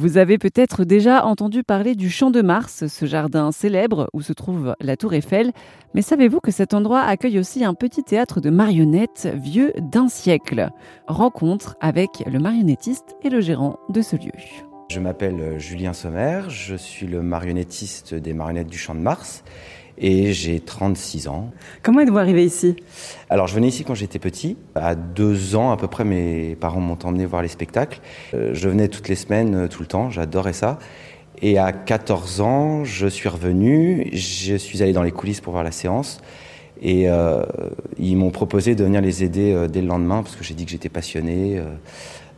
Vous avez peut-être déjà entendu parler du Champ de Mars, ce jardin célèbre où se trouve la Tour Eiffel. Mais savez-vous que cet endroit accueille aussi un petit théâtre de marionnettes vieux d'un siècle? Rencontre avec le marionnettiste et le gérant de ce lieu. Je m'appelle Julien Sommer, je suis le marionnettiste des marionnettes du Champ de Mars et j'ai 36 ans. Comment êtes-vous arrivé ici? Alors je venais ici quand j'étais petit. À deux ans à peu près, mes parents m'ont emmené voir les spectacles. Euh, je venais toutes les semaines, euh, tout le temps, j'adorais ça. Et à 14 ans, je suis revenu, je suis allé dans les coulisses pour voir la séance. Et euh, ils m'ont proposé de venir les aider dès le lendemain parce que j'ai dit que j'étais passionné,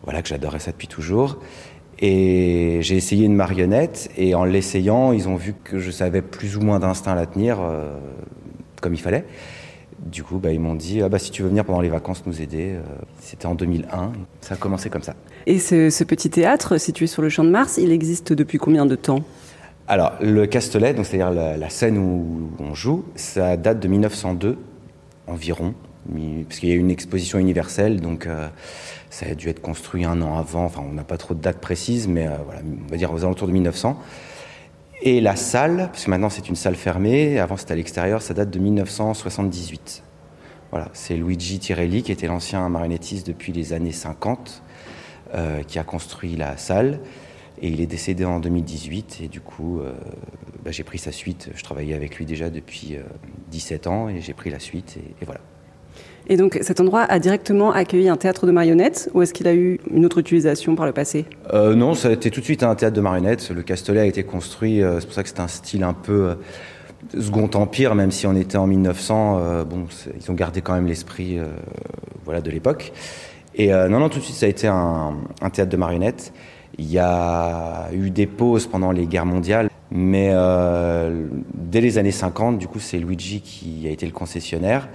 voilà que j'adorais ça depuis toujours. Et j'ai essayé une marionnette et en l'essayant, ils ont vu que je savais plus ou moins d'instinct la tenir euh, comme il fallait. Du coup, bah, ils m'ont dit ah, bah, si tu veux venir pendant les vacances nous aider. Euh, c'était en 2001. Ça a commencé comme ça. Et ce, petit théâtre situé sur le Champ de Mars, il existe depuis combien de temps? Alors, le Castelet, c'est-à-dire la, scène où on joue, ça date de 1902 environ parce qu'il y a eu une exposition universelle, donc euh, ça a dû être construit un an avant. Enfin, on n'a pas trop de date précise, mais euh, on va dire aux alentours de 1900. Et la salle, parce que maintenant c'est une salle fermée, avant c'était à l'extérieur, ça date de 1978. Voilà, c'est Luigi Tirelli qui était l'ancien marionnettiste depuis les années 50, euh, qui a construit la salle. Et il est décédé en 2018 et du coup, bah, j'ai pris sa suite. Je travaillais avec lui déjà depuis 17 ans et j'ai pris la suite et voilà. Et donc cet endroit a directement accueilli un théâtre de marionnettes ou est-ce qu'il a eu une autre utilisation par le passé? Euh, Non, ça a été tout de suite un théâtre de marionnettes. Le Castellet a été construit, euh, c'est pour ça que c'est un style un peu euh, Second Empire, même si on était en 1900. bon, ils ont gardé quand même l'esprit voilà, de l'époque. Et non, non, tout de suite ça a été un, un, théâtre de marionnettes. Il y a eu des pauses pendant les guerres mondiales. Mais dès les années 50, du coup, c'est Luigi qui a été le concessionnaire.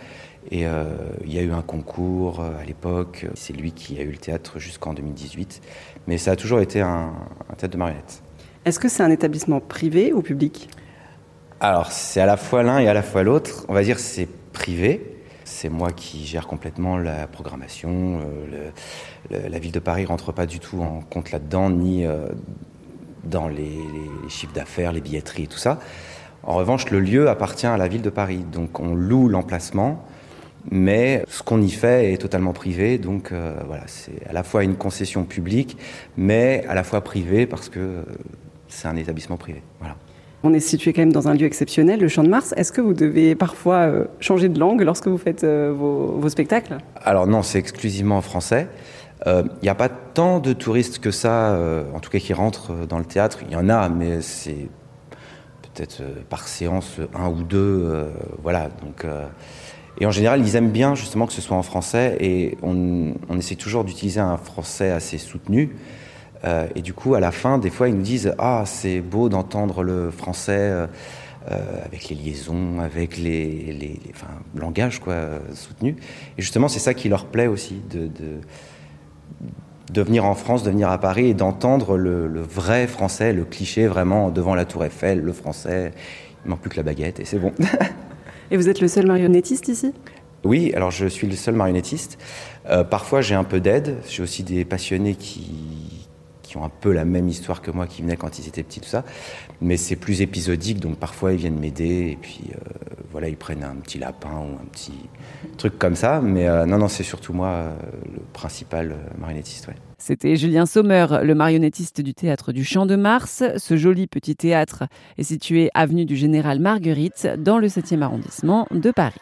Et euh, il y a eu un concours euh, à l'époque. C'est lui qui a eu le théâtre jusqu'en 2018. Mais ça a toujours été un, théâtre de marionnettes. Est-ce que c'est un établissement privé ou public? Alors, c'est à la fois l'un et à la fois l'autre. On va dire c'est privé. C'est moi qui gère complètement la programmation. Euh, la ville de Paris rentre pas du tout en compte là-dedans, ni dans les, les chiffres d'affaires, les billetteries et tout ça. En revanche, le lieu appartient à la ville de Paris. Donc on loue l'emplacement mais ce qu'on y fait est totalement privé, donc euh, voilà, c'est à la fois une concession publique, mais à la fois privée parce que euh, c'est un établissement privé. Voilà. On est situé quand même dans un lieu exceptionnel, le Champ de Mars. Est-ce que vous devez parfois euh, changer de langue lorsque vous faites vos, spectacles? Alors non, c'est exclusivement en français. Il n'y a pas tant de touristes que ça, en tout cas qui rentrent dans le théâtre. Il y en a, mais c'est peut-être par séance un ou deux. voilà, donc et en général, ils aiment bien justement que ce soit en français et on, essaie toujours d'utiliser un français assez soutenu. Euh, et du coup, à la fin, des fois, ils nous disent Ah, c'est beau d'entendre le français euh, euh, avec les liaisons, avec les, les, enfin, langage quoi, soutenu. Et justement, c'est ça qui leur plaît aussi, de, de, venir en France, de venir à Paris et d'entendre le, le, vrai français, le cliché vraiment devant la Tour Eiffel, le français. Il manque plus que la baguette et c'est bon. Et vous êtes le seul marionnettiste ici? Oui, alors je suis le seul marionnettiste. Euh, parfois j'ai un peu d'aide. J'ai aussi des passionnés qui, qui ont un peu la même histoire que moi, qui venaient quand ils étaient petits, tout ça. Mais c'est plus épisodique, donc parfois ils viennent m'aider et puis euh, voilà, ils prennent un petit lapin ou un petit truc comme ça. Mais euh, non, non, c'est surtout moi le principal marionnettiste. Ouais. C'était Julien Sommer, le marionnettiste du théâtre du Champ de Mars. Ce joli petit théâtre est situé avenue du Général Marguerite dans le 7e arrondissement de Paris.